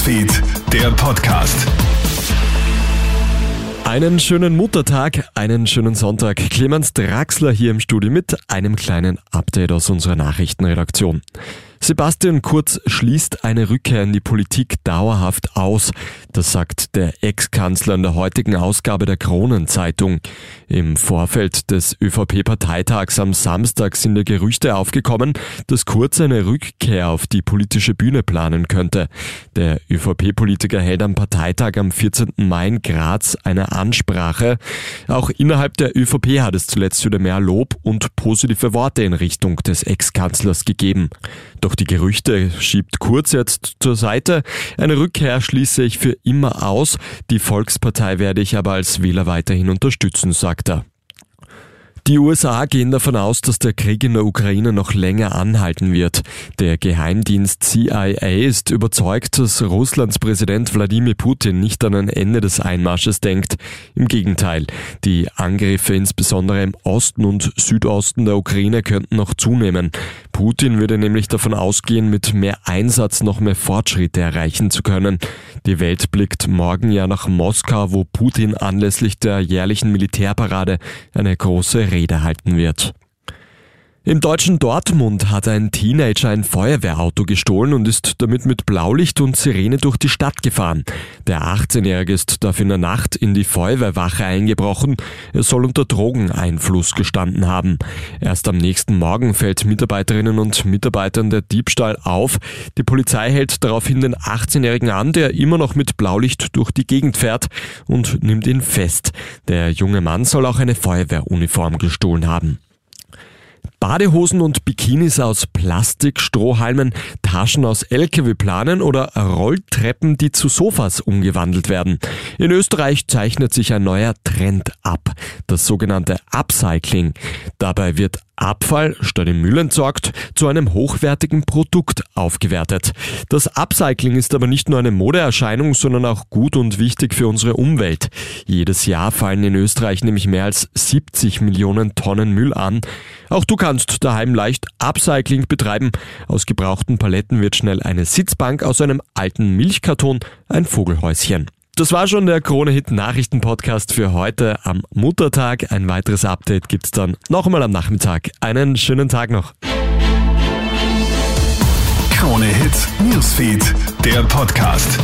Newsfeed, der Podcast. Einen schönen Muttertag, einen schönen Sonntag. Clemens Draxler hier im Studio mit einem kleinen Update aus unserer Nachrichtenredaktion. Sebastian Kurz schließt eine Rückkehr in die Politik dauerhaft aus. Das sagt der Ex-Kanzler in der heutigen Ausgabe der Kronenzeitung. Im Vorfeld des ÖVP-Parteitags am Samstag sind der Gerüchte aufgekommen, dass Kurz eine Rückkehr auf die politische Bühne planen könnte. Der ÖVP-Politiker hält am Parteitag am 14. Mai in Graz eine Ansprache. Auch innerhalb der ÖVP hat es zuletzt wieder mehr Lob und positive Worte in Richtung des Ex-Kanzlers gegeben. Doch die Gerüchte schiebt Kurz jetzt zur Seite. Eine Rückkehr schließe ich für immer aus. Die Volkspartei werde ich aber als Wähler weiterhin unterstützen, sagt er. Die USA gehen davon aus, dass der Krieg in der Ukraine noch länger anhalten wird. Der Geheimdienst CIA ist überzeugt, dass Russlands Präsident Wladimir Putin nicht an ein Ende des Einmarsches denkt. Im Gegenteil, die Angriffe insbesondere im Osten und Südosten der Ukraine könnten noch zunehmen. Putin würde nämlich davon ausgehen, mit mehr Einsatz noch mehr Fortschritte erreichen zu können. Die Welt blickt morgen ja nach Moskau, wo Putin anlässlich der jährlichen Militärparade eine große Rede halten wird. Im deutschen Dortmund hat ein Teenager ein Feuerwehrauto gestohlen und ist damit mit Blaulicht und Sirene durch die Stadt gefahren. Der 18-Jährige ist dafür in der Nacht in die Feuerwehrwache eingebrochen. Er soll unter Drogeneinfluss gestanden haben. Erst am nächsten Morgen fällt Mitarbeiterinnen und Mitarbeitern der Diebstahl auf. Die Polizei hält daraufhin den 18-Jährigen an, der immer noch mit Blaulicht durch die Gegend fährt und nimmt ihn fest. Der junge Mann soll auch eine Feuerwehruniform gestohlen haben. Badehosen und Bikinis aus Plastik, Strohhalmen, Taschen aus LKW-Planen oder Rolltreppen, die zu Sofas umgewandelt werden. In Österreich zeichnet sich ein neuer Trend ab, das sogenannte Upcycling. Dabei wird Abfall, statt im Müll entsorgt, zu einem hochwertigen Produkt aufgewertet. Das Upcycling ist aber nicht nur eine Modeerscheinung, sondern auch gut und wichtig für unsere Umwelt. Jedes Jahr fallen in Österreich nämlich mehr als 70 Millionen Tonnen Müll an. Auch du kannst daheim leicht Upcycling betreiben. Aus gebrauchten Paletten wird schnell eine Sitzbank, aus einem alten Milchkarton ein Vogelhäuschen. Das war schon der Krone Hit Nachrichten Podcast für heute am Muttertag. Ein weiteres Update gibt's dann noch einmal am Nachmittag. Einen schönen Tag noch. Krone Hit Newsfeed, der Podcast.